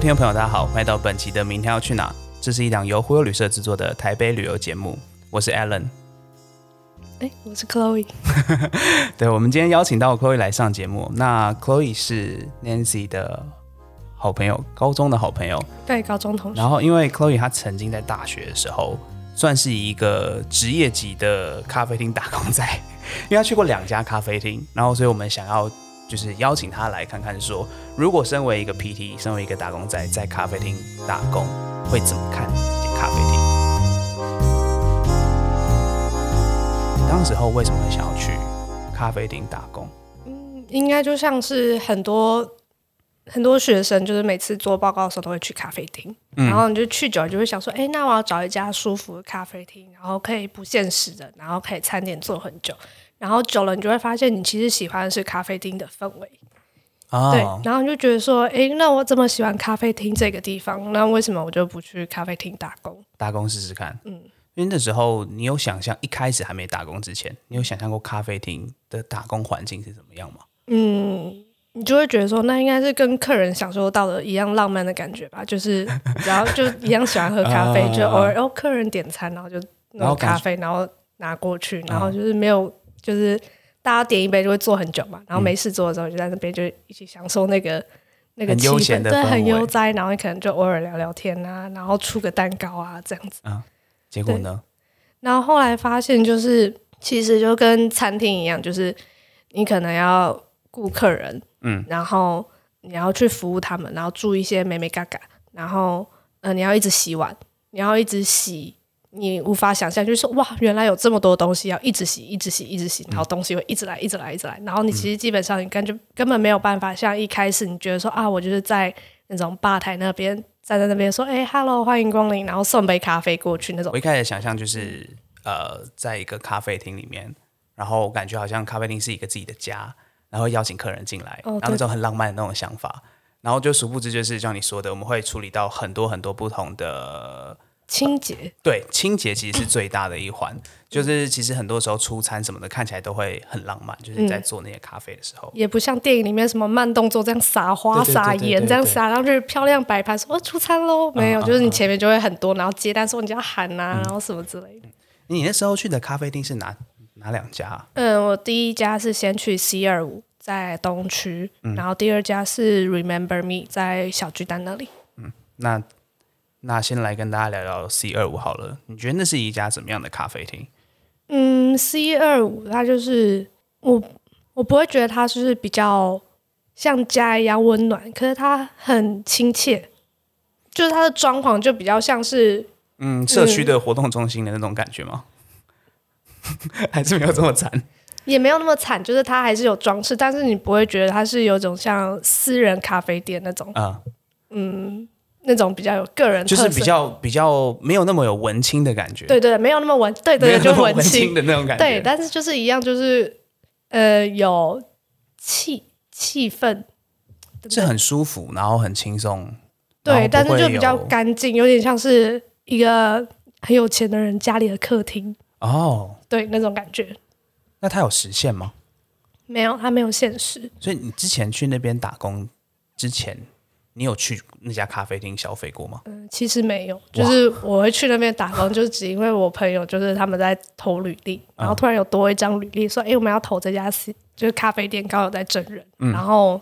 位听众朋友，大家好，欢迎到本期的《明天要去哪》。这是一档由忽悠旅社制作的台北旅游节目，我是 Alan。哎，我是 Chloe。对，我们今天邀请到 Chloe 来上节目。那 Chloe 是 Nancy 的好朋友，高中的好朋友。对，高中同学。然后，因为 Chloe 她曾经在大学的时候，算是一个职业级的咖啡厅打工仔，因为她去过两家咖啡厅，然后，所以我们想要就是邀请他来看看，说如果身为一个 PT，身为一个打工仔，在咖啡厅打工，会怎么看咖啡厅？当时候为什么会想要去咖啡厅打工？嗯，应该就像是很多很多学生，就是每次做报告的时候都会去咖啡厅，然后你就去久了就会想说，哎，那我要找一家舒服的咖啡厅，然后可以不限时的，然后可以餐点做很久，然后久了你就会发现，你其实喜欢的是咖啡厅的氛围。对，然后你就觉得说，哎，那我这么喜欢咖啡厅这个地方，那为什么我就不去咖啡厅打工？打工试试看，嗯。因为那时候你有想象，一开始还没打工之前，你有想象过咖啡厅的打工环境是怎么样吗？嗯，你就会觉得说，那应该是跟客人享受到的一样浪漫的感觉吧，就是 然后就一样喜欢喝咖啡，就偶尔然后客人点餐，然后就弄咖啡，然后拿过去，然后就是没有，就是大家点一杯就会坐很久嘛，然后没事做的时候就在那边就一起享受那个那个悠闲的，对，很悠哉，然后你可能就偶尔聊聊天啊，然后出个蛋糕啊这样子。结果呢？然后后来发现，就是其实就跟餐厅一样，就是你可能要顾客人，嗯，然后你要去服务他们，然后注一些美美嘎嘎，然后呃，你要一直洗碗，你要一直洗，你无法想象，就是说哇，原来有这么多东西要一直洗，一直洗，一直洗，然后东西会一直来，一直来，一直来，然后你其实基本上你根本根本没有办法像一开始你觉得说啊，我就是在那种吧台那边。站在那边说：“哎，Hello，欢迎光临。”然后送杯咖啡过去那种。我一开始想象就是呃，在一个咖啡厅里面，然后感觉好像咖啡厅是一个自己的家，然后邀请客人进来，然后那种很浪漫的那种想法。然后就殊不知，就是像你说的，我们会处理到很多很多不同的。清洁对清洁其实是最大的一环，就是其实很多时候出餐什么的看起来都会很浪漫，就是在做那些咖啡的时候，也不像电影里面什么慢动作这样撒花撒盐这样撒，然后就是漂亮摆盘说哦出餐喽，没有，就是你前面就会很多，然后接单说你就要喊呐，然后什么之类的。你那时候去的咖啡厅是哪哪两家？嗯，我第一家是先去 C 二五在东区，然后第二家是 Remember Me 在小巨蛋那里。嗯，那。那先来跟大家聊聊 C 二五好了，你觉得那是一家怎么样的咖啡厅？嗯，C 二五它就是我我不会觉得它是比较像家一样温暖，可是它很亲切，就是它的装潢就比较像是嗯社区的活动中心的那种感觉吗？还是没有这么惨？也没有那么惨，就是它还是有装饰，但是你不会觉得它是有种像私人咖啡店那种啊嗯。那种比较有个人，就是比较比较没有那么有文青的感觉。对对，没有那么文，对对，就文青的那种感觉。对，但是就是一样，就是呃，有气气氛，是很舒服，然后很轻松。对，但是就比较干净，有点像是一个很有钱的人家里的客厅。哦，对，那种感觉。那他有实现吗？没有，他没有现实。所以你之前去那边打工之前。你有去那家咖啡厅消费过吗？嗯，其实没有，就是我会去那边打工，就是只因为我朋友就是他们在投履历，然后突然有多一张履历说，哎，我们要投这家就是咖啡店，刚好在真人，然后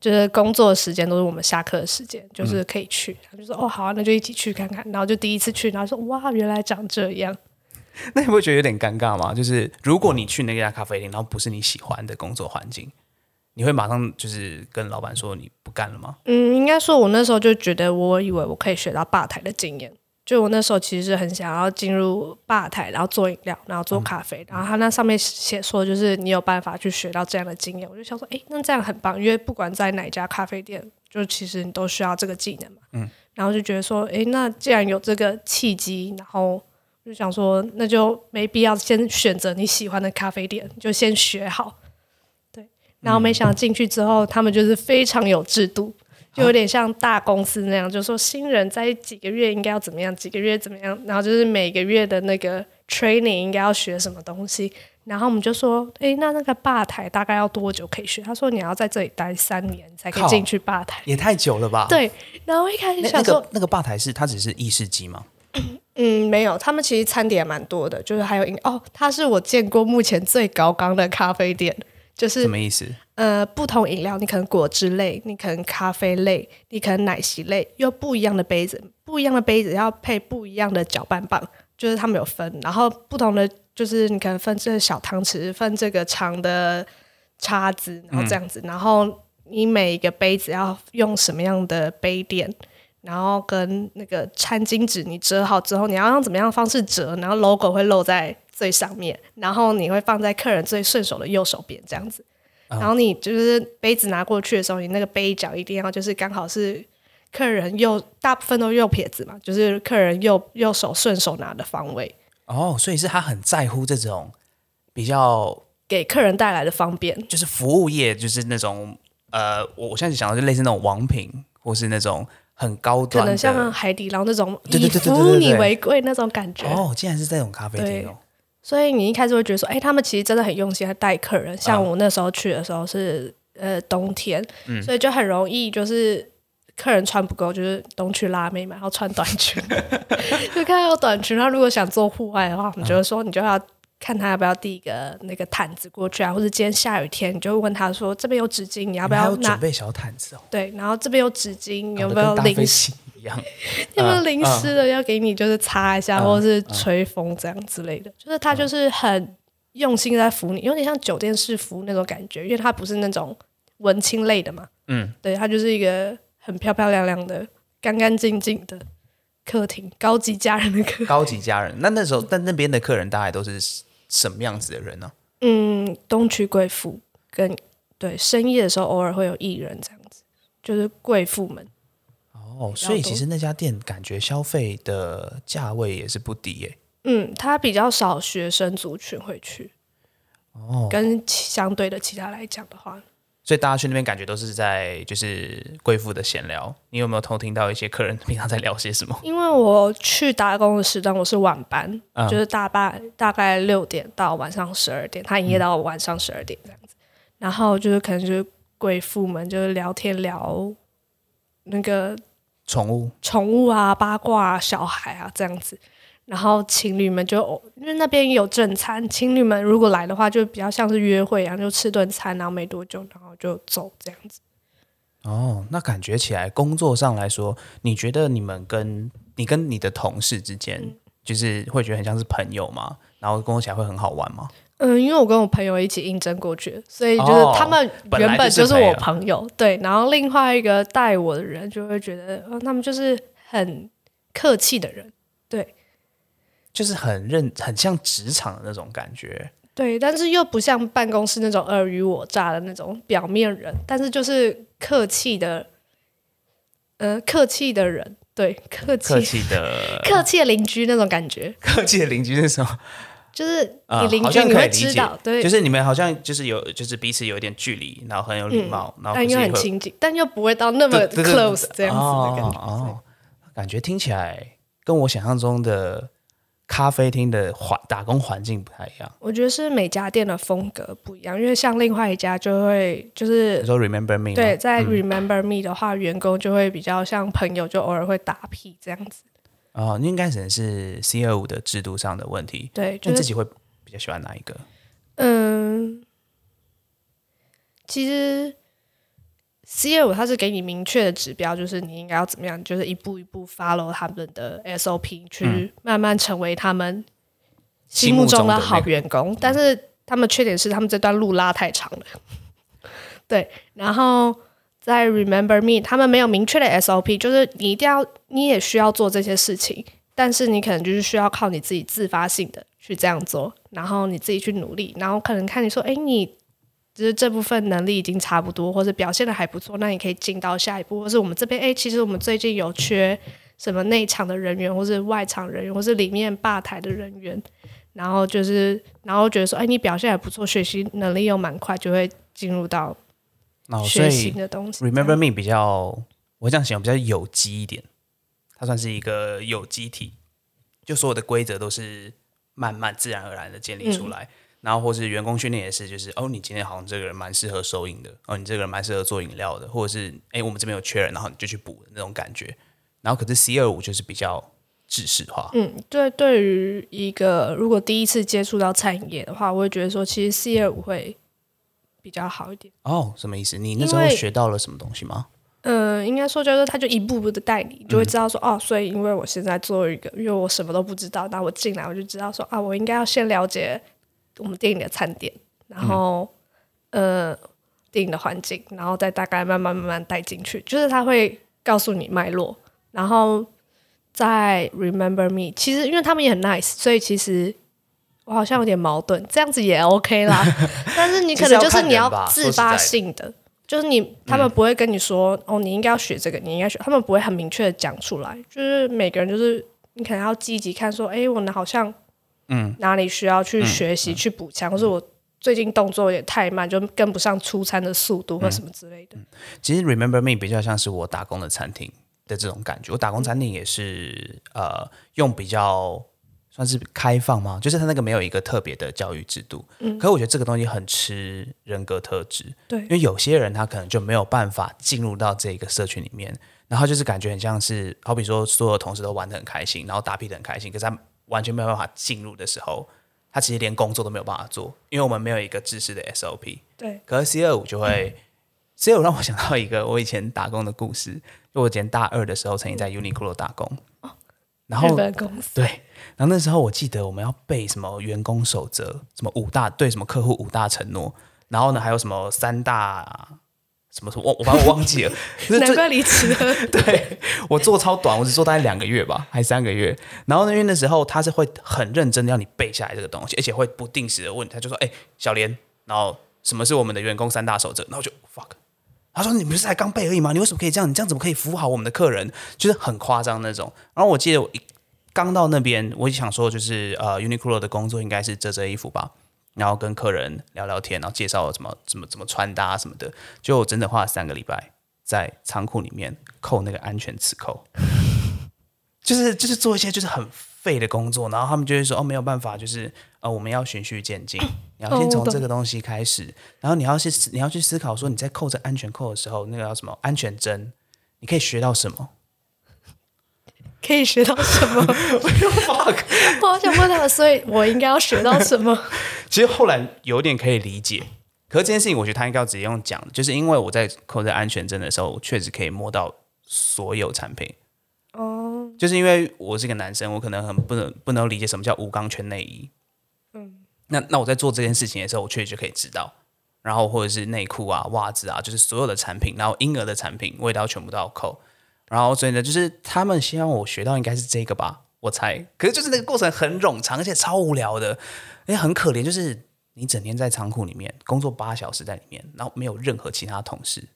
就是工作的时间都是我们下课的时间，就是可以去，他就说哦好啊，那就一起去看看，然后就第一次去，然后说哇，原来长这样。那你会觉得有点尴尬吗？就是如果你去那家咖啡厅，然后不是你喜欢的工作环境。你会马上就是跟老板说你不干了吗？嗯，应该说，我那时候就觉得，我以为我可以学到吧台的经验。就我那时候其实是很想要进入吧台，然后做饮料，然后做咖啡。然后他那上面写说，就是你有办法去学到这样的经验。我就想说，哎，那这样很棒，因为不管在哪家咖啡店，就其实你都需要这个技能嘛。嗯。然后就觉得说，哎，那既然有这个契机，然后就想说，那就没必要先选择你喜欢的咖啡店，就先学好。然后没想到进去之后，他们就是非常有制度，就有点像大公司那样，就说新人在几个月应该要怎么样，几个月怎么样，然后就是每个月的那个 training 应该要学什么东西。然后我们就说，诶，那那个吧台大概要多久可以学？他说你要在这里待三年才可以进去吧台。也太久了吧？，对，然后我一开始那那想说，个那个吧台是它只是意式机吗？嗯，没有，他们其实餐点也蛮多的，就是还有饮哦，它是我见过目前最高纲的咖啡店，就是什么意思？呃不同饮料，你可能果汁类，你可能咖啡类，你可能奶昔类，又不一样的杯子，不一样的杯子要配不一样的搅拌棒，就是他们有分，然后不同的就是你可能分这个小汤匙，分这个长的叉子，然后这样子，然后你每一个杯子要用什么样的杯垫。然后跟那个餐巾纸，你折好之后，你要用怎么样的方式折，然后 logo 会露在最上面，然后你会放在客人最顺手的右手边这样子。然后你就是杯子拿过去的时候，你那个杯角一定要就是刚好是客人右，大部分都右撇子嘛，就是客人右右手顺手拿的方位，哦，所以是他很在乎这种比较给客人带来的方便。就是服务业，就是那种呃，我我现在想到就类似那种王品，或是那种很高可端可，能像海底捞那种以对对对对对。服务你为贵那种感觉，哦，竟然是这种咖啡厅哦，所以你一开始会觉得说，哎、他们其实真的很用心在带客人。像啊我那时候去的时候是、呃冬天，嗯所以就很容易就是客人穿不够，就是冬去拉妹嘛，然后穿短裙，就看到有短裙。他如果想做户外的话，我们就会说，你就要看他要不要递一个那个毯子过去啊，或者今天下雨天，你就会问他说，这边有纸巾，你要不要拿？准备小毯子哦，对，然后这边有纸巾，有没有零食？机一样？有没有嗯淋湿了要给你，就是擦一下，嗯或者是吹风这样之类的。就是他就是很用心在服你，有点像酒店式服务那种感觉，因为他不是那种文青类的嘛。嗯，对，他就是一个很漂漂亮亮的、干干净净的客厅，高级家人的客。高级家人。那那时候，但那边的客人大概都是什么样子的人呢？嗯，东区贵妇跟对深夜的时候偶尔会有艺人这样子，就是贵妇们。哦，所以其实那家店感觉消费的价位也是不低耶。嗯，他比较少学生族群会去，哦，跟相对的其他来讲的话，所以大家去那边感觉都是在就是贵妇的闲聊。你有没有偷听到一些客人 平常在聊些什么？因为我去打工的时段我是晚班，嗯就是大半大概六点到晚上十二点，他营业到晚上十二点这样子。然后就是可能就是贵妇们就是聊天聊那个宠物宠物啊、八卦啊、小孩啊这样子。然后情侣们就因为那边有正餐，情侣们如果来的话，就比较像是约会一样，就吃顿餐，然后没多久，然后就走这样子。哦，那感觉起来工作上来说，你觉得你们跟你跟你的同事之间，嗯就是会觉得很像是朋友吗？然后工作起来会很好玩吗？嗯，因为我跟我朋友一起应征过去，所以就是哦他们原本就是就是我朋朋友，对。然后另外一个带我的人就会觉得，哦，他们就是很客气的人，对就是很认，很像职场的那种感觉。对，但是又不像办公室那种尔虞我诈的那种表面人，但是就是客气的，呃，客气的人，对，客气客气的 客气的邻居那种感觉，客气的邻居是什么？就是啊你邻好居你会知道，对，就是你们好像就是有，就是彼此有一点距离，然后很有礼貌，然后但又很亲近，但又不会到那么 close 这样子的感觉。哦哦，感觉听起来跟我想象中的咖啡厅的环打工环境不太一样。我觉得是每家店的风格不一样，因为像另外一家就会就是你说 Remember Me 对，在 Remember Me 的话，员工就会比较像朋友，就偶尔会打屁这样子。哦，应该可能是 C 二五的制度上的问题。对，就是你自己会比较喜欢哪一个？嗯，其实 C 二五它是给你明确的指标，就是你应该要怎么样，就是一步一步 follow 他们的 SOP，去慢慢成为他们心目中的好员工。但是他们缺点是他们这段路拉太长了。对，然后在 Remember Me，他们没有明确的 SOP，就是你一定要，你也需要做这些事情，但是你可能就是需要靠你自己自发性的去这样做，然后你自己去努力，然后可能看你说，哎，你就是这部分能力已经差不多，或者表现的还不错，那你可以进到下一步，或是我们这边，哎，其实我们最近有缺什么内场的人员，或是外场人员，或是里面吧台的人员，然后就是，然后觉得说，哎，你表现还不错，学习能力又蛮快，就会进入到哦，所以。Remember Me 比较，我会这样形容比较有机一点，它算是一个有机体，就所有的规则都是慢慢自然而然的建立出来。然后或是员工训练也是，就是哦，你今天好像这个人蛮适合收银的，哦，你这个人蛮适合做饮料的，或者是哎，我们这边有缺人，然后你就去补的那种感觉。然后可是 C 二五就是比较制式化，嗯，对，对于一个如果第一次接触到餐饮业的话，我会觉得说，其实 C 二五会比较好一点。哦，什么意思？你那时候学到了什么东西吗？嗯，应该说就是他就一步步的带你，你就会知道说、哦，所以因为我现在做一个，因为我什么都不知道，那我进来我就知道说啊，我应该要先了解我们电影的餐点，然后、呃电影的环境，然后再大概慢慢慢慢带进去，就是他会告诉你脉络，然后再 remember me。其实因为他们也很 nice，所以其实。我好像有点矛盾，这样子也 OK 啦，但是你可能就是你要自发性的，就是你他们不会跟你说、哦，你应该要学这个，你应该学，他们不会很明确的讲出来，就是每个人就是你可能要积极看说，哎，我呢好像嗯哪里需要去学习、去补强，或是我最近动作也太慢，就跟不上出餐的速度或什么之类的。其实 Remember Me 比较像是我打工的餐厅的这种感觉。我打工餐厅也是呃用比较算是开放吗？就是他那个没有一个特别的教育制度。嗯，可是我觉得这个东西很吃人格特质。对因为有些人他可能就没有办法进入到这个社群里面，然后就是感觉很像是，好比说所有同事都玩的很开心，然后打屁的很开心，可是他完全没有办法进入的时候，他其实连工作都没有办法做，因为我们没有一个知识的 SOP。对，可是 C 二五就会，C 二五让我想到一个我以前打工的故事，就我以前大二的时候曾经在 Uniqlo 打工，然后对，然后那时候我记得我们要背什么员工守则，什么五大对什么客户五大承诺，然后呢还有什么三大什么什么，我我把我忘记了，难怪离职了。对我做超短，我只做大概两个月吧，还三个月。然后呢，因为那时候他是会很认真的要你背下来这个东西，而且会不定时的问，他就说：“哎、小莲，然后什么是我们的员工三大守则？”然后我就 fuck。他说：“你不是才刚背而已吗？你为什么可以这样？你这样怎么可以服务好我们的客人？就是很夸张那种。”然后我记得我一刚到那边，我就想说，就是呃，Uniqlo 的工作应该是折折衣服吧，然后跟客人聊聊天，然后介绍怎么怎么怎么穿搭什么的。就我整整花了三个礼拜在仓库里面扣那个安全磁扣，就是就是做一些就是很废的工作，然后他们就会说哦没有办法，就是呃我们要循序渐进，你要先从这个东西开始，然后你要去你要去思考说你在扣着安全扣的时候，那个叫什么安全针，你可以学到什么可以学到什么 我好想问他们，所以我应该要学到什么？其实后来有点可以理解，可是这件事情我觉得他应该要直接用讲的，就是因为我在扣着安全针的时候，我确实可以摸到所有产品。哦，就是因为我是个男生，我可能很不能不能理解什么叫无钢圈内衣。嗯，那那我在做这件事情的时候，我确实就可以知道。然后或者是内裤啊、袜子啊，就是所有的产品，然后婴儿的产品，我也都要全部都要扣。然后所以呢，就是他们希望我学到应该是这个吧，我猜。可是就是那个过程很冗长，而且超无聊的，而且很可怜，就是你整天在仓库里面工作八小时在里面，然后没有任何其他同事，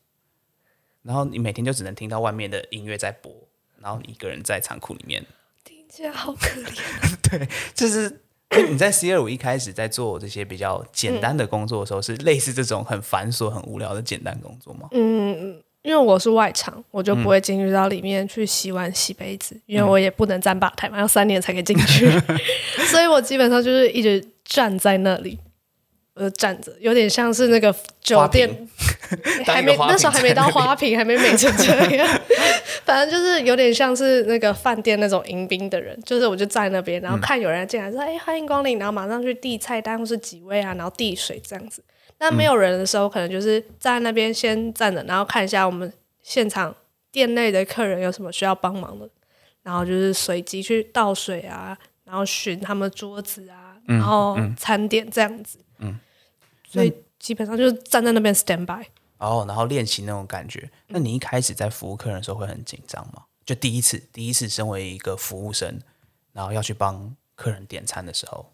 然后你每天就只能听到外面的音乐在播，然后你一个人在仓库里面，听起来好可怜。对就是你在 C 二五一开始在做这些比较简单的工作的时候，是类似这种很繁琐、很无聊的简单工作吗？嗯，因为我是外场，我就不会进入到里面去洗碗、洗杯子，因为我也不能站吧台嘛，要三年才可以进去，所以我基本上就是一直站在那里。我就站着，有点像是那个酒店 还没那时候还没到花瓶，还没美成这样，反正就是有点像是那个饭店那种迎宾的人，就是我就站那边，然后看有人进来说：“哎、欢迎光临。”然后马上去递菜单或是几位啊，然后递水这样子。那没有人的时候，可能就是站在那边先站着，然后看一下我们现场店内的客人有什么需要帮忙的，然后就是随机去倒水啊，然后寻他们桌子啊，然后餐点这样子。嗯，所以基本上就是站在那边 stand by。哦，然后练习那种感觉。那你一开始在服务客人的时候会很紧张吗？就第一次，第一次身为一个服务生，然后要去帮客人点餐的时候，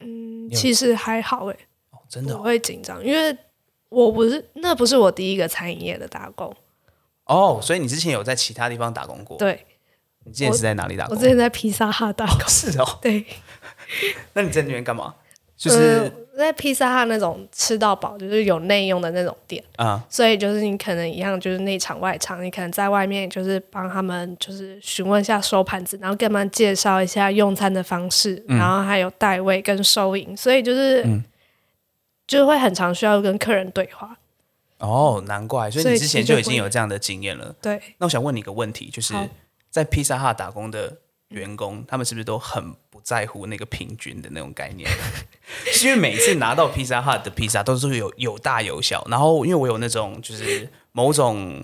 嗯，其实还好诶、哦，真的我哦会紧张，因为我不是那不是我第一个餐饮业的打工，哦，所以你之前有在其他地方打工过？对你之前是在哪里打工我之？前在披萨哈打工，是哦，对，那你在那边干嘛？就是呃在披萨哈那种吃到饱，就是有内用的那种店，啊、所以就是你可能一样，就是内场外场，你可能在外面就是帮他们就是询问一下收盘子，然后跟他们介绍一下用餐的方式，然后还有代位跟收银，所以就是、就会很常需要跟客人对话。哦，难怪，所以你之前就已经有这样的经验了。对，那我想问你一个问题，就是在披萨哈打工的员工，他们是不是都很不在乎那个平均的那种概念？是 因为每次拿到披萨哈的披萨都是有有大有小，然后因为我有那种就是某种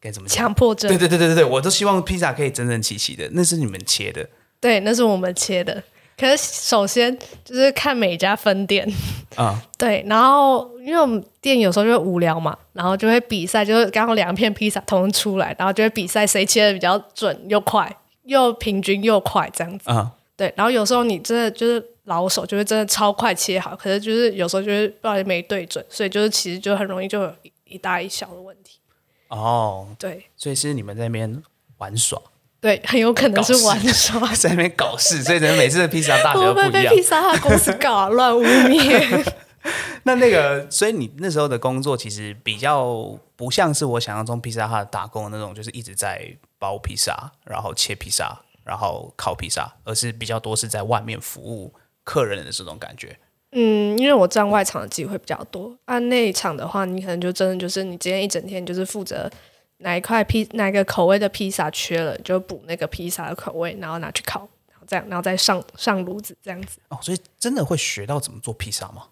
该怎么？强迫症对，对对对对对，我都希望披萨可以整整齐齐的，那是你们切的对，那是我们切的。可是首先就是看每家分店，啊、对，然后因为我们店有时候就会无聊嘛，然后就会比赛，就是刚好两片披萨同时出来，然后就会比赛谁切的比较准又快，又平均又快这样子。啊、对，然后有时候你真的就是老手，就会真的超快切好，可是就是有时候就是不小心没对准，所以就是其实就很容易就有一一大一小的问题。哦，对所以是你们在那边玩耍，对，很有可能是玩耍。在那边搞事，所以可能每次的披萨大小都会不一样被披。萨哈公司搞啊？乱污蔑？那那个，所以你那时候的工作其实比较不像是我想象中披萨哈打工的那种，就是一直在包披萨，然后切披萨，然后烤披萨，而是比较多是在外面服务客人的这种感觉。嗯，因为我站外场的机会比较多，按内场的话，你可能就真的就是你今天一整天就是负责哪一块披哪个口味的披萨缺了，就补那个披萨的口味，然后拿去烤，然后这样，然后再上上炉子这样子。哦，所以真的会学到怎么做披萨吗？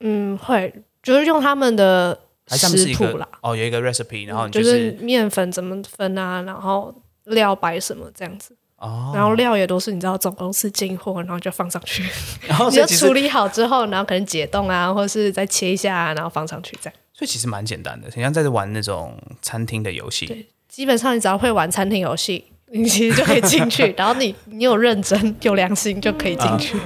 嗯，会就是用他们的食谱啦，哦，有一个 recipe，然后你就是是面粉怎么分啊，然后料摆什么这样子。哦，然后料也都是你知道总公司进货，然后就放上去，然后你 所以其实就处理好之后，然后可能解冻啊，或者是再切一下、啊，然后放上去这样。所以其实蛮简单的，很像在玩那种餐厅的游戏。对基本上你只要会玩餐厅游戏，你其实就可以进去。然后你你有认真有良心就可以进去。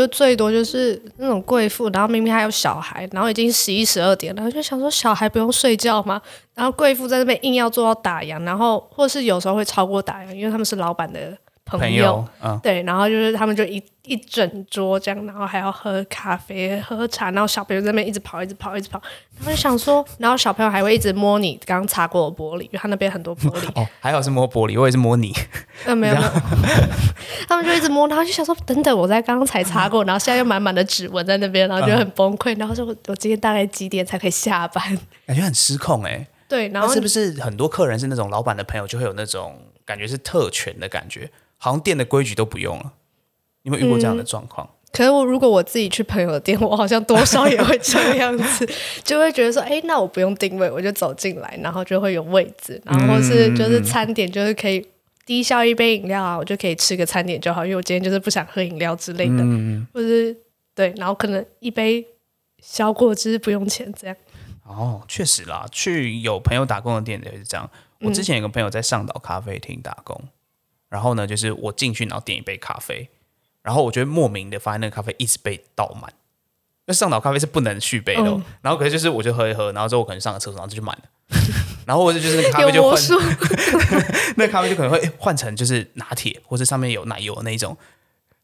就最多就是那种贵妇，然后明明还有小孩，然后已经十一十二点了，就想说小孩不用睡觉吗？然后贵妇在那边硬要做到打烊，然后或是有时候会超过打烊，因为他们是老板的朋朋友，嗯，对，然后就是他们就一一整桌这样，然后还要喝咖啡、喝茶，然后小朋友在那边一直跑、一直跑、一直跑，然后就想说，然后小朋友还会一直摸你刚刚擦过的玻璃，因为他那边很多玻璃，哦，还好是摸玻璃，我也是摸你。呃，没有没有，他们就一直摸，然后就想说，等等，我在刚刚才擦过，然后现在又满满的指纹在那边，然后就很崩溃，然后说我我今天大概几点才可以下班？感觉很失控哎、对，然后是不是很多客人是那种老板的朋友，就会有那种感觉是特权的感觉，好像店的规矩都不用了？你有没有遇过这样的状况？可是我如果我自己去朋友的店，我好像多少也会这样子，就会觉得说，哎，那我不用定位，我就走进来，然后就会有位置，然后或是就是餐点就是可以低消一杯饮料啊，我就可以吃个餐点就好，因为我今天就是不想喝饮料之类的，或是对，然后可能一杯小果汁不用钱这样。哦，确实啦，去有朋友打工的店也是这样。我之前有个朋友在上岛咖啡厅打工，然后呢，就是我进去然后点一杯咖啡，然后我觉得莫名的发现那个咖啡一直被倒满。那上岛咖啡是不能续杯的哦、嗯然后可是就是我就喝一喝，然后之后我可能上个厕所，然后这就满了，然后我就就是那个咖啡就换，有魔术，那个咖啡就可能会诶换成就是拿铁，或者上面有奶油的那一种，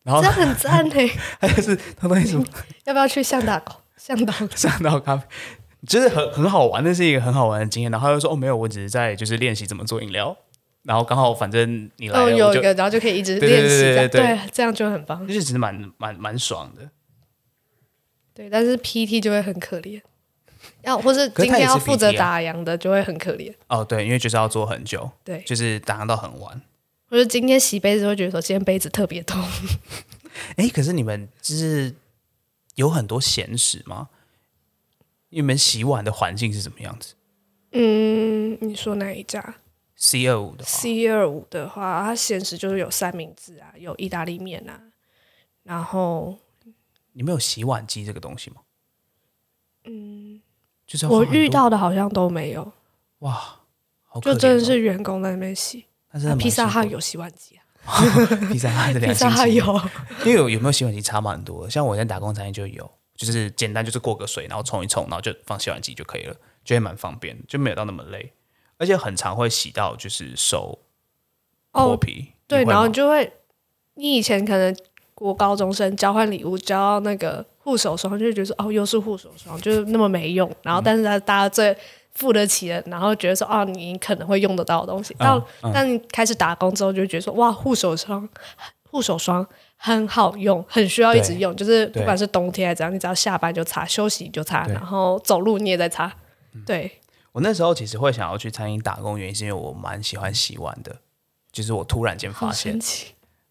然后这很赞呢。还有是他东西什么要不要去向导？向导上到咖啡，就是很很好玩，那是一个很好玩的经验。然后他就说：“哦，没有，我只是在就是练习怎么做饮料。”然后刚好反正你来哦，有一个，然后就可以一直练习，这样对对对对，这样就很棒。就是其实蛮蛮蛮爽的。对，但是 PT 就会很可怜，要或是今天要负责打烊的就会很可怜。哦，对，因为就是要做很久，对，就是打烊到很晚。或者今天洗杯子会觉得说今天杯子特别痛，哎，可是你们就是有很多闲时吗？你们洗碗的环境是什么样子嗯，你说哪一家？C 二五的话，C 二五的话，它显示就是有三明治啊，有意大利面啊，然后你们有洗碗机这个东西吗？嗯，就是我遇到的好像都没有，哇，好可哦。就真的是员工在那边洗。但是披萨哈汉有洗碗机啊，披萨哈的披萨还有，因为有有没有洗碗机差蛮多的，像我现在打工餐厅就有，就是简单就是过个水，然后冲一冲，然后就放洗碗机就可以了，就会蛮方便，就没有到那么累，而且很常会洗到就是手脱哦，皮。对，然后你就会，你以前可能国高中生交换礼物交到那个护手霜，就会觉得说哦，又是护手霜，就是那么没用。然后，但是他大家最付得起的，然后觉得说哦，你可能会用得到的东西。到、嗯当你开始打工之后，就会觉得说哇，护手霜，护手霜很好用，很需要一直用。就是不管是冬天还是怎样，你只要下班就擦，休息就擦，然后走路你也在擦。对，我那时候其实会想要去餐厅打工，原因是因为我蛮喜欢洗碗的，就是我突然间发现。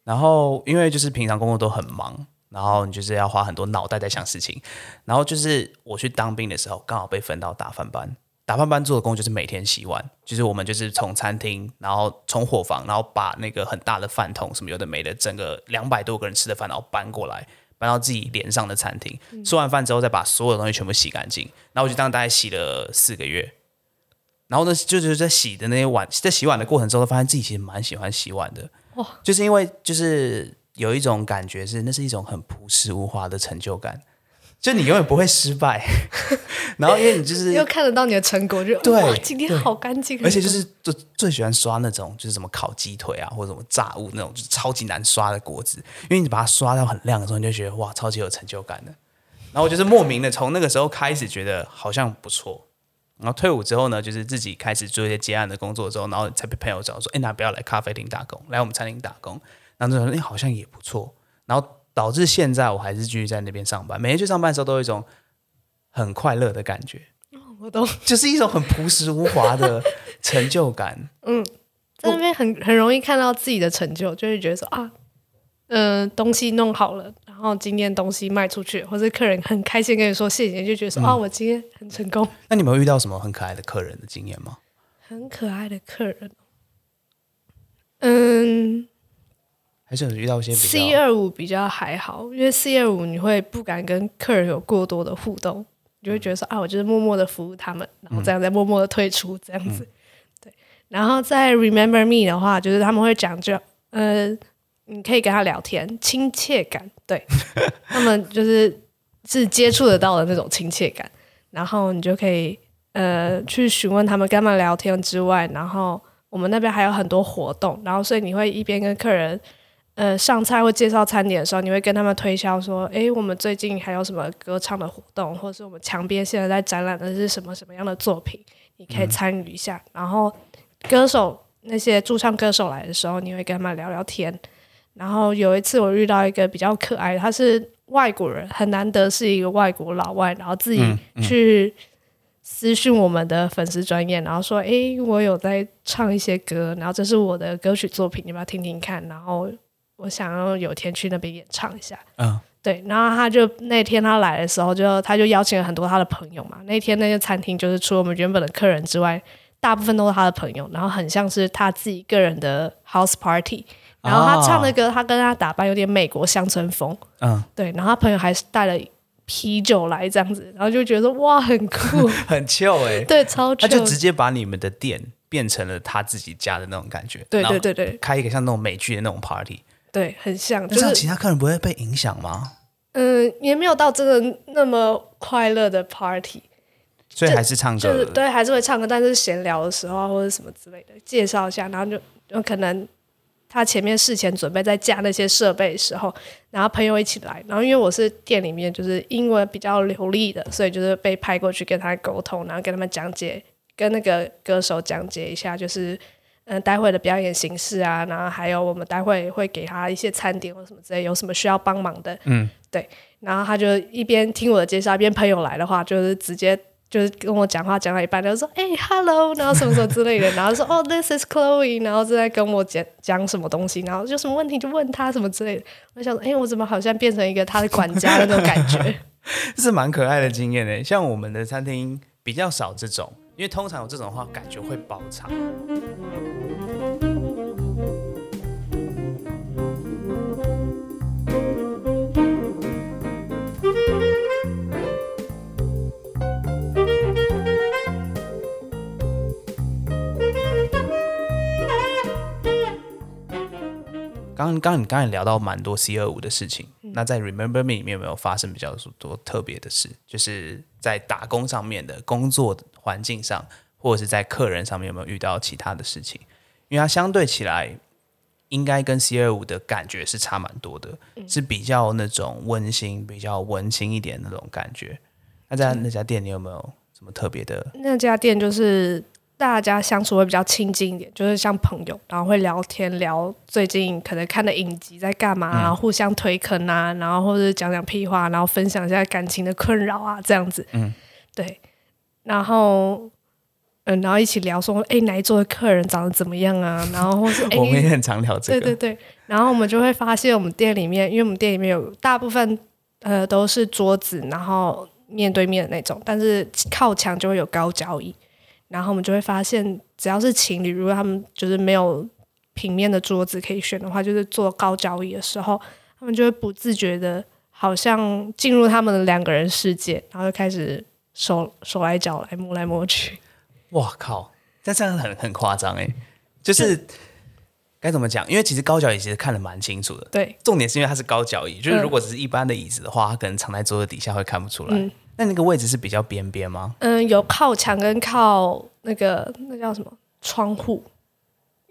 然后因为就是平常工作都很忙，然后你就是要花很多脑袋在想事情，然后就是我去当兵的时候，刚好被分到打饭班。打饭班做的工就是每天洗碗，就是我们就是从餐厅，然后从伙房，然后把那个很大的饭桶什么有的没的，整个两百多个人吃的饭，然后搬过来，搬到自己连上的餐厅。吃完饭之后，再把所有东西全部洗干净。然后我就这样大概洗了四个月。然后呢，就是在洗的那些碗，在洗碗的过程中，发现自己其实蛮喜欢洗碗的。哇，就是因为就是有一种感觉是，那是一种很朴实无华的成就感，就你永远不会失败。然后因为你就是又看得到你的成果，就对哇，今天好干净，而且就是最最喜欢刷那种就是什么烤鸡腿啊，或者什么炸物那种，就是超级难刷的锅子，因为你把它刷到很亮的时候，你就觉得哇，超级有成就感的。然后我就是莫名的从那个时候开始觉得好像不错。然后退伍之后呢，就是自己开始做一些接案的工作之后，然后才被朋友找说，哎，那不要来咖啡厅打工，来我们餐厅打工。然后就说，哎，好像也不错。然后导致现在我还是继续在那边上班，每天去上班的时候都有一种很快乐的感觉。我懂。就是一种很朴实无华的成就感。嗯在那边很很容易看到自己的成就，就会觉得说啊，嗯、东西弄好了，然后今天东西卖出去，或者客人很开心跟你说谢谢，就觉得说、啊，我今天很成功，那你们有遇到什么很可爱的客人的经验吗？很可爱的客人。嗯还是有遇到一些比，C 二五比较还好，因为 C 二五你会不敢跟客人有过多的互动，你就会觉得说啊，我就是默默的服务他们，然后这样再默默的退出这样子。对，然后在 Remember Me 的话，就是他们会讲究，呃，你可以跟他聊天，亲切感，对 他们就是是接触得到的那种亲切感，然后你就可以呃去询问他们，跟他们聊天之外，然后我们那边还有很多活动，然后所以你会一边跟客人。呃，上菜或介绍餐点的时候，你会跟他们推销说：“诶，我们最近还有什么歌唱的活动，或者是我们墙边现在在展览的是什么什么样的作品，你可以参与一下。然后歌手那些驻唱歌手来的时候，你会跟他们聊聊天。然后有一次我遇到一个比较可爱的，他是外国人，很难得是一个外国老外，然后自己去私讯我们的粉丝专业，然后说：“诶，我有在唱一些歌，然后这是我的歌曲作品，你要不要听听看？”然后我想要有天去那边演唱一下。嗯对，然后他就那天他来的时候就，他就邀请了很多他的朋友嘛。那天那个餐厅就是除了我们原本的客人之外，大部分都是他的朋友，然后很像是他自己个人的 house party。然后他唱的歌，他跟他打扮有点美国乡村风，嗯，对。然后他朋友还是带了啤酒来这样子，然后就觉得哇很酷，很 chill 哎、对，超他就直接把你们的店变成了他自己家的那种感觉。对对对对开一个像那种美剧的那种 party，对，很像，那就是这样其他客人不会被影响吗？嗯，也没有到真的那么快乐的 party。所以还是唱歌就是对，还是会唱歌，但是闲聊的时候啊或者什么之类的，介绍一下，然后就有可能他前面事前准备在架那些设备的时候，然后朋友一起来，然后因为我是店里面就是英文比较流利的，所以就是被派过去跟他沟通，然后跟他们讲解，跟那个歌手讲解一下，就是。嗯，待会的表演形式啊，然后还有我们待会会给他一些餐点或什么之类，有什么需要帮忙的，嗯，对。然后他就一边听我的介绍，一边朋友来的话，就是直接就是跟我讲话讲到一半，然后说哎、h e l l o 然后什么什么之类的，然后说哦，this is Chloe，然后正在跟我讲讲什么东西，然后有什么问题就问他什么之类的。我想说，哎、我怎么好像变成一个他的管家的那种感觉？是蛮可爱的经验呢。像我们的餐厅比较少这种，因为通常有这种话，感觉会包场。刚刚刚你刚才聊到蛮多 C 二五的事情，那在 Remember Me 里面有没有发生比较多特别的事？就是在打工上面的工作环境上，或者是在客人上面有没有遇到其他的事情？因为它相对起来，应该跟 C 二五的感觉是差蛮多的，是比较那种温馨、比较文馨一点那种感觉。那在那家店，你有没有什么特别的？那家店就是大家相处会比较亲近一点，就是像朋友，然后会聊天聊最近可能看的影集在干嘛，然后互相推坑啊，然后或者讲讲屁话，然后分享一下感情的困扰啊，这样子。嗯，对。然后，嗯，然后一起聊说，哎，哪一桌的客人长得怎么样啊？然后或是 我们也很常聊这个。对对对。然后我们就会发现，我们店里面，因为我们店里面有大部分呃都是桌子，然后。面对面的那种，但是靠墙就会有高脚椅，然后我们就会发现，只要是情侣，如果他们就是没有平面的桌子可以选的话，就是坐高脚椅的时候，他们就会不自觉的，好像进入他们的两个人世界，然后就开始手手来脚来摸来摸去。哇靠！但这样很很夸张哎，就是该怎么讲？因为其实高脚椅其实看得蛮清楚的。对，重点是因为它是高脚椅，就是如果只是一般的椅子的话，它可能藏在桌子底下会看不出来。那那个位置是比较边边吗？嗯，有靠墙跟靠那个那叫什么窗户，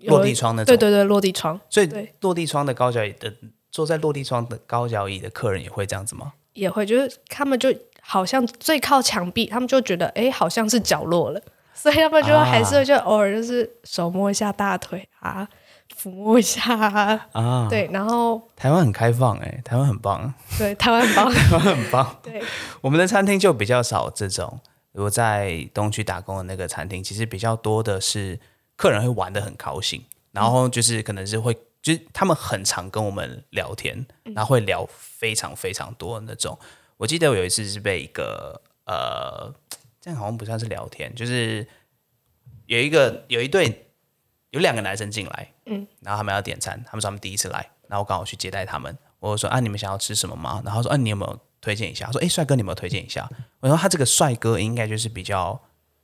落地窗的。对对对，落地窗。所以落地窗的高脚椅的坐在落地窗的高脚椅的客人也会这样子吗？也会，就是他们就好像最靠墙壁，他们就觉得哎，好像是角落了，所以他们就还是就偶尔就是手摸一下大腿啊。抚摸一下啊，对，然后台湾很开放哎，台湾很棒，对，台湾很棒，台湾很棒，对，我们的餐厅就比较少这种。如果在东区打工的那个餐厅，其实比较多的是客人会玩的很高兴，然后就是可能是会，就是他们很常跟我们聊天，然后会聊非常非常多的那种。我记得我有一次是被一个呃，这样好像不算是聊天，就是有一个有一对。有两个男生进来，嗯，然后他们要点餐，他们说他们第一次来，然后我刚好去接待他们，我就说啊，你们想要吃什么吗？然后说啊，你有没有推荐一下？说哎，帅哥，你有没有推荐一下？我说他这个帅哥应该就是比较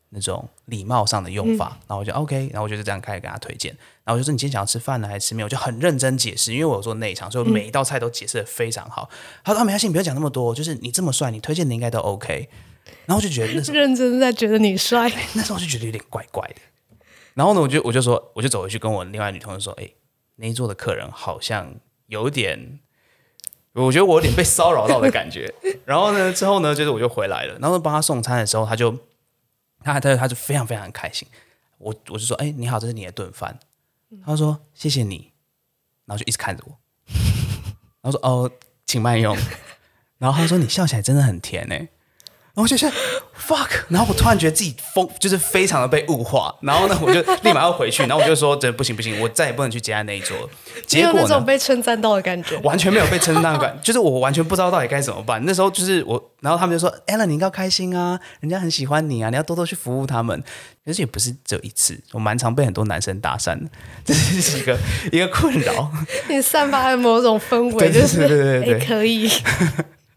那种礼貌上的用法，然后我就 OK，然后我就这样开始给他推荐，然后我就说你今天想要吃饭呢还是吃面？我就很认真解释，因为我有做内场，所以每一道菜都解释的非常好。他说啊，没关系，你不要讲那么多，就是你这么帅，你推荐的应该都 OK。然后我就觉得那时候 认真在觉得你帅，那时候我就觉得有点怪怪的。然后呢，我就我就说，我就走回去跟我另外女同事说：“哎，那一桌的客人好像有点，我觉得我有点被骚扰到的感觉。”然后呢，之后呢，就是我就回来了。然后帮他送餐的时候，他就他他他就非常非常开心。我我就说：“哎，你好，这是你的顿饭。”他说：“谢谢你。”然后就一直看着我。然后说：“哦，请慢用。”然后他说：“你笑起来真的很甜哎。”然后就是 fuck，然后我突然觉得自己疯，就是非常的被物化。然后呢，我就立马要回去，然后我就说：“真的不行不行，我再也不能去接待那一桌。”结果那种被称赞到的感觉，完全没有被称赞感，就是我完全不知道到底该怎么办。那时候就是我，然后他们就说：“Allen，你应该开心啊，人家很喜欢你啊，你要多多去服务他们。”可是也不是只有一次，我蛮常被很多男生搭讪的，这是一个一个困扰。你散发的某种氛围，就是对对对，可以。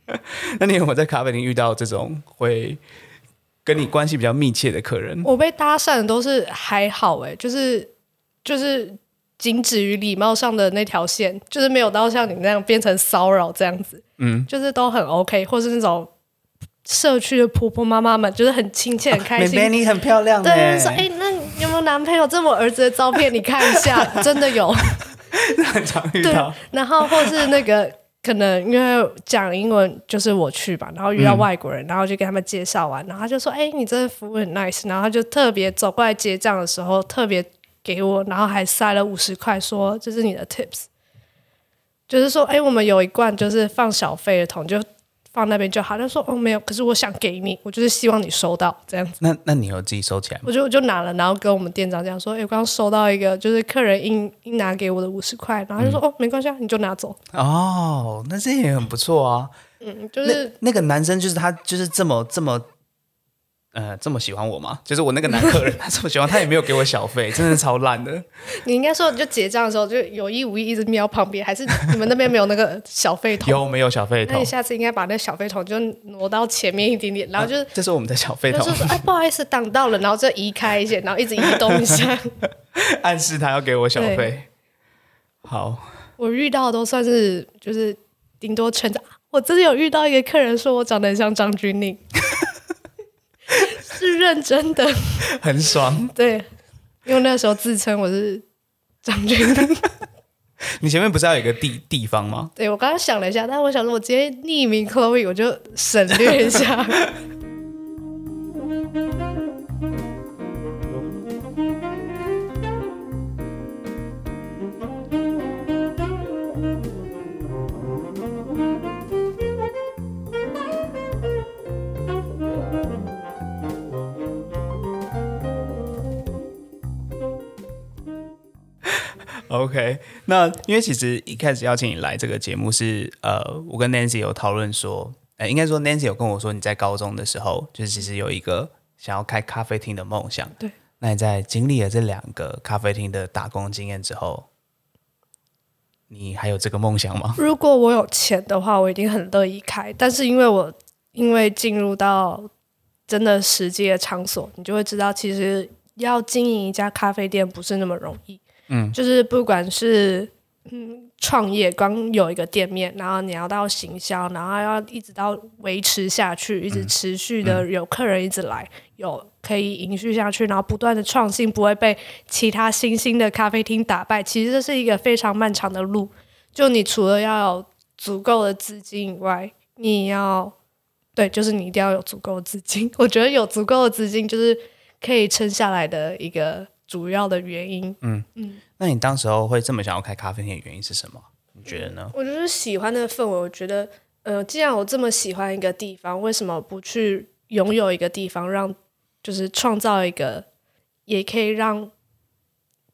那你有没有在咖啡厅遇到这种会跟你关系比较密切的客人？我被搭讪的都是还好哎，就是就是仅止于礼貌上的那条线，就是没有到像你那样变成骚扰这样子。嗯，就是都很 OK，或是那种社区的婆婆妈妈们，就是很亲切、很开心。你很漂亮，对，说哎，那有没有男朋友？这我儿子的照片，你看一下，真的有，很常遇到。然后或是那个。可能因为讲英文就是我去吧，然后遇到外国人，然后就给他们介绍完，然后他就说：“哎，你真的服务很 nice。”然后他就特别走过来结账的时候，特别给我，然后还塞了五十块，说：“这是你的 tips。”就是说，哎，我们有一罐就是放小费的桶，就。放那边就好。他说：“哦，没有，可是我想给你，我就是希望你收到这样子。”那那你有自己收起来吗？我就我就拿了，然后跟我们店长讲说：“哎，我刚刚收到一个，就是客人应应拿给我的五十块。”然后就说：“哦，没关系啊，你就拿走。”哦，那这也很不错啊。嗯，就是那个男生，就是他，就是这么这么。呃，这么喜欢我吗？就是我那个男客人，他这么喜欢，他也没有给我小费，真的超烂的。你应该说，就结账的时候就有意无意一直瞄旁边，还是你们那边没有那个小费桶？有没有小费桶？那你下次应该把那小费桶就挪到前面一点点，然后就是这是我们的小费桶。就是说，哎，不好意思，挡到了，然后就移开一些，然后一直移动一下，暗示他要给我小费。好，我遇到的都算是就是顶多称赞。我真的有遇到一个客人说我长得很像张钧甯，是认真的，很爽。对，因为那时候自称我是张军。你前面不是要有一个地地方吗？对我刚刚想了一下，但是我想说我直接匿名 Chloe，我就省略一下。OK，那因为其实一开始邀请你来这个节目是，呃，我跟 Nancy 有讨论说，呃，应该说 Nancy 有跟我说你在高中的时候，就是其实有一个想要开咖啡厅的梦想。对。那你在经历了这两个咖啡厅的打工经验之后，你还有这个梦想吗？如果我有钱的话，我一定很乐意开。但是因为我因为进入到真的实际的场所，你就会知道，其实要经营一家咖啡店不是那么容易。嗯，就是不管是嗯创业，光有一个店面，然后你要到行销，然后要一直到维持下去，一直持续的有客人一直来，有可以延续下去，然后不断的创新，不会被其他新兴的咖啡厅打败。其实这是一个非常漫长的路。就你除了要有足够的资金以外，你要对，就是你一定要有足够的资金。我觉得有足够的资金就是可以撑下来的一个主要的原因。嗯嗯那你当时候会这么想要开咖啡店的原因是什么？你觉得呢？我就是喜欢那个氛围。我觉得，呃，既然我这么喜欢一个地方，为什么不去拥有一个地方，让就是创造一个，也可以让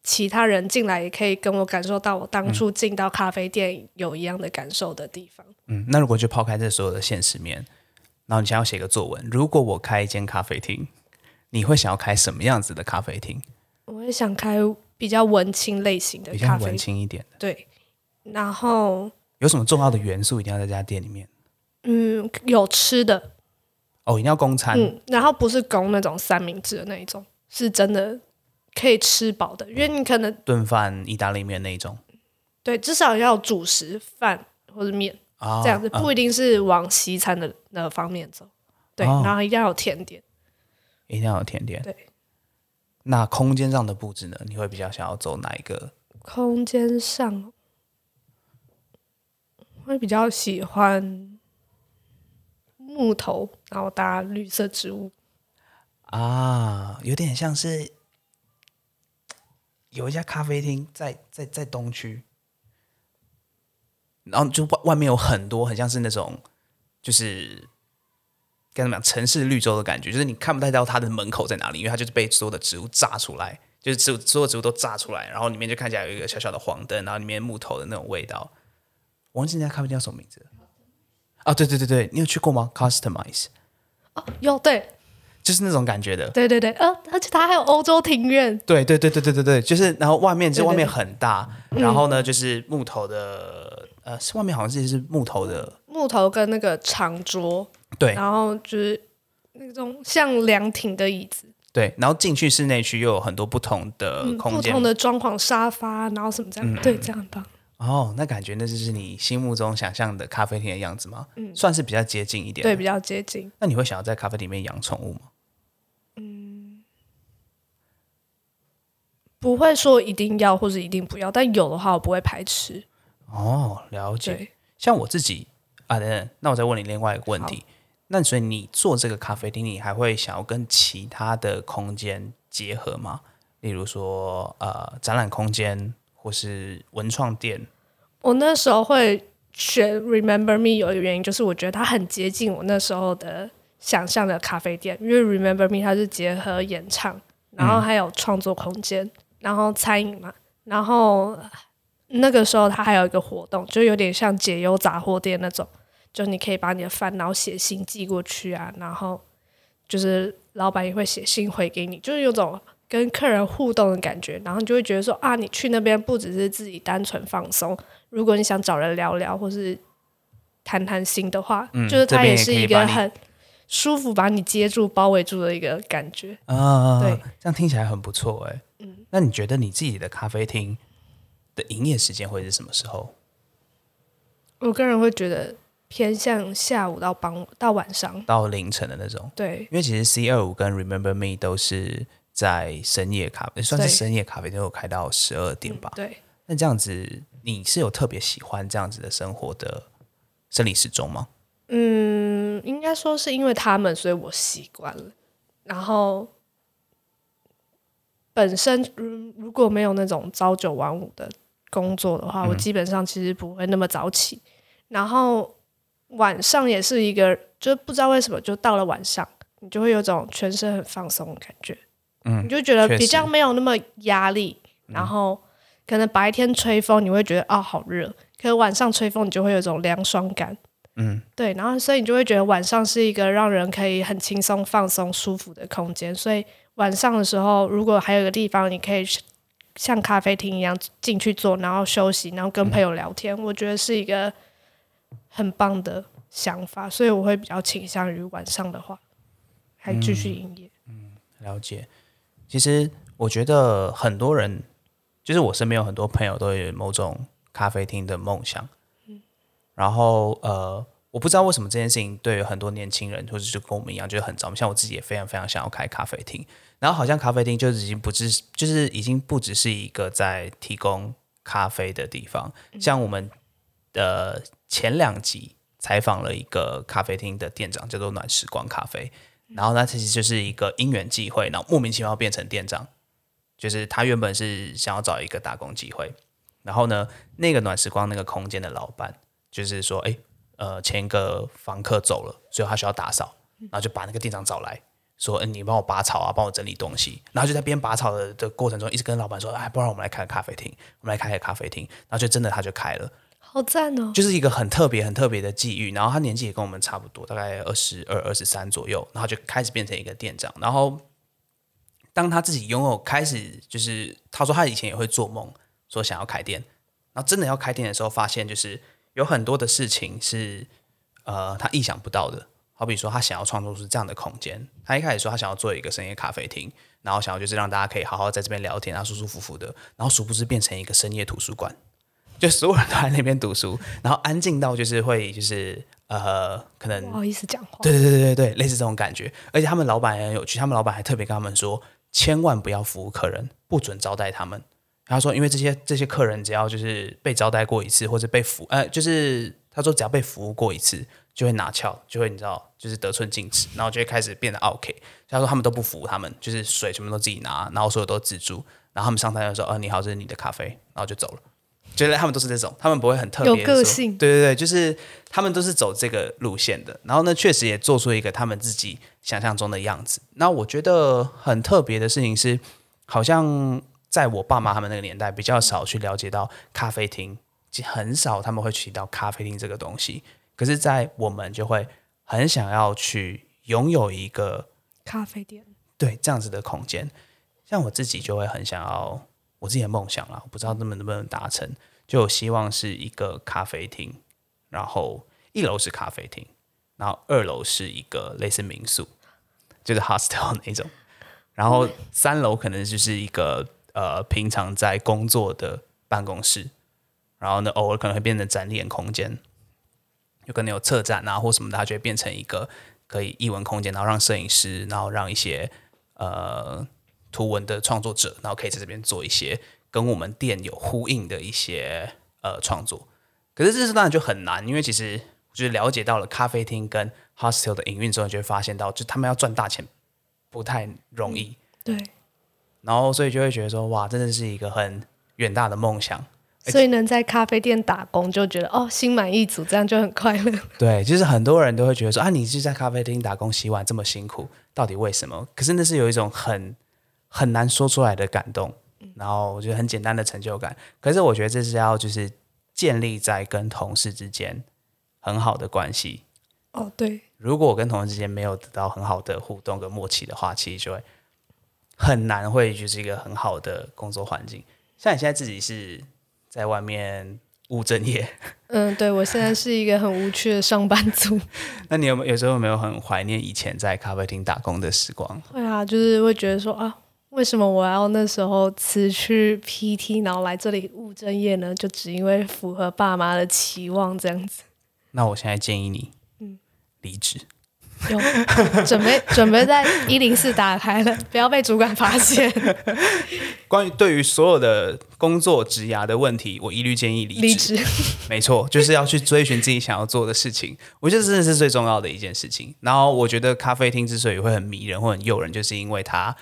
其他人进来，也可以跟我感受到我当初进到咖啡店有一样的感受的地方。嗯，那如果就抛开这所有的现实面，然后你想要写个作文，如果我开一间咖啡厅，你会想要开什么样子的咖啡厅？我会想开比较文青类型的比较文咖啡，青一点的，对，然后有什么重要的元素一定要在这家店里面？嗯，有吃的，哦，一定要供餐。嗯，然后不是供那种三明治的那一种，是真的可以吃饱的，因为你可能炖饭、意大利面那一种对至少要有主食饭或者面啊，这样子，啊不一定是往西餐的那方面走。对，哦然后一定要有甜点。一定要有甜点。对，那空间上的布置呢？你会比较想要走哪一个？空间上会比较喜欢木头，然后搭绿色植物。啊，有点像是有一家咖啡厅在在在东区，然后就外外面有很多很像是那种就是该怎么讲城市绿洲的感觉，就是你看不太到它的门口在哪里，因为它就是被所有的植物炸出来，就是植物所有植物都炸出来，然后里面就看起来有一个小小的黄灯，然后里面木头的那种味道。我忘记那家咖啡店叫什么名字啊？对对对对，你有去过吗？Customize 哦，有对就是那种感觉的。对对对，呃，而且它还有欧洲庭院。对对对对对对对，就是然后外面就外面很大，然后呢就是木头的，呃，是外面好像是是木头的，木头跟那个长桌，对然后就是那种像凉亭的椅子，对，然后进去室内区又有很多不同的嗯，空间，不同的装潢沙发，然后什么这样，对，这样很棒。哦，那感觉那就是你心目中想象的咖啡厅的样子吗？嗯算是比较接近一点。对，，比较接近。那你会想要在咖啡里面养宠物吗？嗯不会说一定要或者一定不要，但有的话我不会排斥。哦，了解。像我自己啊，等等，那我再问你另外一个问题。那所以你做这个咖啡厅，你还会想要跟其他的空间结合吗？例如说，呃，展览空间或是文创店。我那时候会选 Remember Me 有一个原因，就是我觉得它很接近我那时候的想象的咖啡店，因为 Remember Me 它是结合演唱，然后还有创作空间，然后餐饮嘛，然后那个时候它还有一个活动，就有点像解忧杂货店那种，就你可以把你的烦恼写信寄过去啊，然后就是老板也会写信回给你，就是有种跟客人互动的感觉，然后你就会觉得说啊，你去那边不只是自己单纯放松，如果你想找人聊聊或是谈谈心的话，嗯就是它也是一个很舒服把你接住、包围住的一个感觉。啊，对，这样听起来很不错哎。嗯，那你觉得你自己的咖啡厅的营业时间会是什么时候？我个人会觉得偏向下午到傍到晚上，到凌晨的那种。对因为其实 C 二五跟 Remember Me 都是在深夜咖啡，算是深夜咖啡，都有开到十二点吧。对，那这样子，你是有特别喜欢这样子的生活的生理时钟吗？嗯，应该说是因为他们，所以我习惯了。然后本身嗯如果没有那种朝九晚五的工作的话，我基本上其实不会那么早起。然后晚上也是一个，就不知道为什么，就到了晚上，你就会有种全身很放松的感觉。嗯你就觉得比较没有那么压力，然后可能白天吹风你会觉得哦好热，可是晚上吹风你就会有种凉爽感。嗯，对，然后所以你就会觉得晚上是一个让人可以很轻松、放松、舒服的空间。所以晚上的时候，如果还有一个地方你可以像咖啡厅一样进去坐，然后休息，然后跟朋友聊天，我觉得是一个很棒的想法。所以我会比较倾向于晚上的话还继续营业。嗯了解。其实我觉得很多人，就是我身边有很多朋友都有某种咖啡厅的梦想。嗯然后呃，我不知道为什么这件事情对于很多年轻人，或者就跟我们一样，就是很着迷。像我自己也非常非常想要开咖啡厅。然后好像咖啡厅就已经不只是，就是已经不只是一个在提供咖啡的地方。像我们的前两集采访了一个咖啡厅的店长，叫做暖时光咖啡。然后他其实就是一个因缘际会，然后莫名其妙变成店长。就是他原本是想要找一个打工机会，然后呢，那个暖时光那个空间的老板就是说，哎，呃，前一个房客走了，所以他需要打扫，然后就把那个店长找来说，嗯，你帮我拔草啊，帮我整理东西。然后就在边拔草的的过程中，一直跟老板说，哎，不然我们来开个咖啡厅，我们来开个咖啡厅。然后就真的他就开了。好赞哦！就是一个很特别、很特别的际遇。然后他年纪也跟我们差不多，大概二十二、二十三左右，然后就开始变成一个店长。然后当他自己拥有开始，就是他说他以前也会做梦，说想要开店，然后真的要开店的时候，发现就是有很多的事情是呃他意想不到的。好比说，他想要创作出这样的空间。他一开始说他想要做一个深夜咖啡厅，然后想要就是让大家可以好好在这边聊天啊，舒舒服服的。然后殊不知变成一个深夜图书馆。就所有人都在那边读书，然后安静到就是会就是呃，可能不好意思讲话。对对对对对，类似这种感觉。而且他们老板也很有趣，他们老板还特别跟他们说，千万不要服务客人，不准招待他们。他说，因为这些这些客人只要就是被招待过一次，或者被服呃，就是他说只要被服务过一次，就会拿翘，就会你知道，就是得寸进尺，然后就会开始变得 OK。他说他们都不服他们，就是水全部都自己拿，然后所有都自助。然后他们上台就说：“哦，你好，这是你的咖啡。”然后就走了。觉得他们都是这种，他们不会很特别，有个性对对对，就是他们都是走这个路线的。然后呢，确实也做出一个他们自己想象中的样子。那我觉得很特别的事情是，好像在我爸妈他们那个年代，比较少去了解到咖啡厅，就很少他们会提到咖啡厅这个东西。可是，在我们就会很想要去拥有一个咖啡店，对这样子的空间。像我自己就会很想要我自己的梦想啦，我不知道能不能不能达成。就希望是一个咖啡厅，然后一楼是咖啡厅，然后二楼是一个类似民宿，就是 hostel 那种，然后三楼可能就是一个呃平常在工作的办公室，然后呢偶尔可能会变成展演空间，有可能有策展啊或什么的，它就会变成一个可以译文空间，然后让摄影师，然后让一些呃图文的创作者，然后可以在这边做一些。跟我们店有呼应的一些呃创作，可是这是当然就很难，因为其实就是了解到了咖啡厅跟 hostel 的营运之后，你就会发现到，就他们要赚大钱不太容易，对，然后所以就会觉得说，哇，真的是一个很远大的梦想。所以能在咖啡店打工，就觉得哦，心满意足，这样就很快乐。对，就是很多人都会觉得说，啊，你是在咖啡厅打工洗碗这么辛苦，到底为什么？可是那是有一种很很难说出来的感动。然后我觉得很简单的成就感，可是我觉得这是要就是建立在跟同事之间很好的关系。哦，对，如果我跟同事之间没有得到很好的互动跟默契的话，其实就会很难会就是一个很好的工作环境。像你现在自己是在外面务正业，嗯，对我现在是一个很无趣的上班族。那你有没有有时候有没有很怀念以前在咖啡厅打工的时光？会啊，就是会觉得说啊。为什么我要那时候辞去 PT，然后来这里务正业呢？就只因为符合爸妈的期望这样子。那我现在建议你，嗯，离职。有准备 准备在一零四打开了，不要被主管发现。关于对于所有的工作职涯的问题，我一律建议离离职。没错，就是要去追寻自己想要做的事情。我觉得真的是最重要的一件事情。然后我觉得咖啡厅之所以会很迷人或很诱人，就是因为它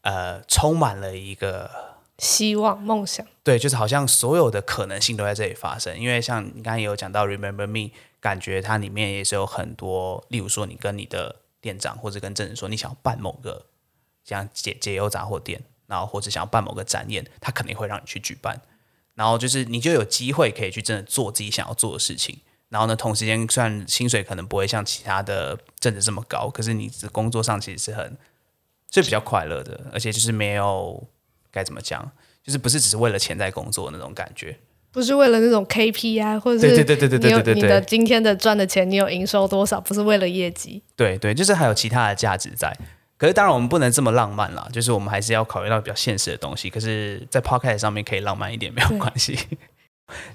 呃充满了一个希望梦想。对，就是好像所有的可能性都在这里发生。因为像你刚才也有讲到，Remember Me。感觉它里面也是有很多，例如说你跟你的店长或者跟证人说你想要办某个像解解忧杂货店，然后或者想要办某个展演，他肯定会让你去举办，然后就是你就有机会可以去真的做自己想要做的事情。然后呢，同时间虽然薪水可能不会像其他的政治这么高，可是你的工作上其实是很是比较快乐的，而且就是没有该怎么讲，就是不是只是为了钱在工作那种感觉。不是为了那种 KPI，或者是你有你的今天的赚的钱，你有营收多少？不是为了业绩。对对，就是还有其他的价值在。可是当然我们不能这么浪漫啦，就是我们还是要考虑到比较现实的东西。可是，在 Podcast 上面可以浪漫一点没有关系。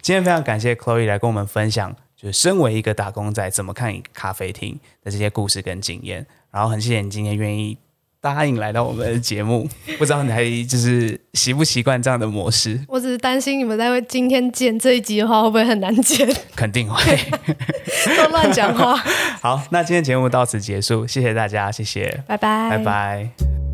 今天非常感谢 Chloe 来跟我们分享，就是身为一个打工仔怎么看咖啡厅的这些故事跟经验。然后很谢谢你今天愿意。答应来到我们的节目，不知道你还就是习不习惯这样的模式？我只是担心你们在今天剪这一集的话，会不会很难剪？肯定会，都 乱讲话。好，那今天节目到此结束，谢谢大家，谢谢，拜拜，拜拜。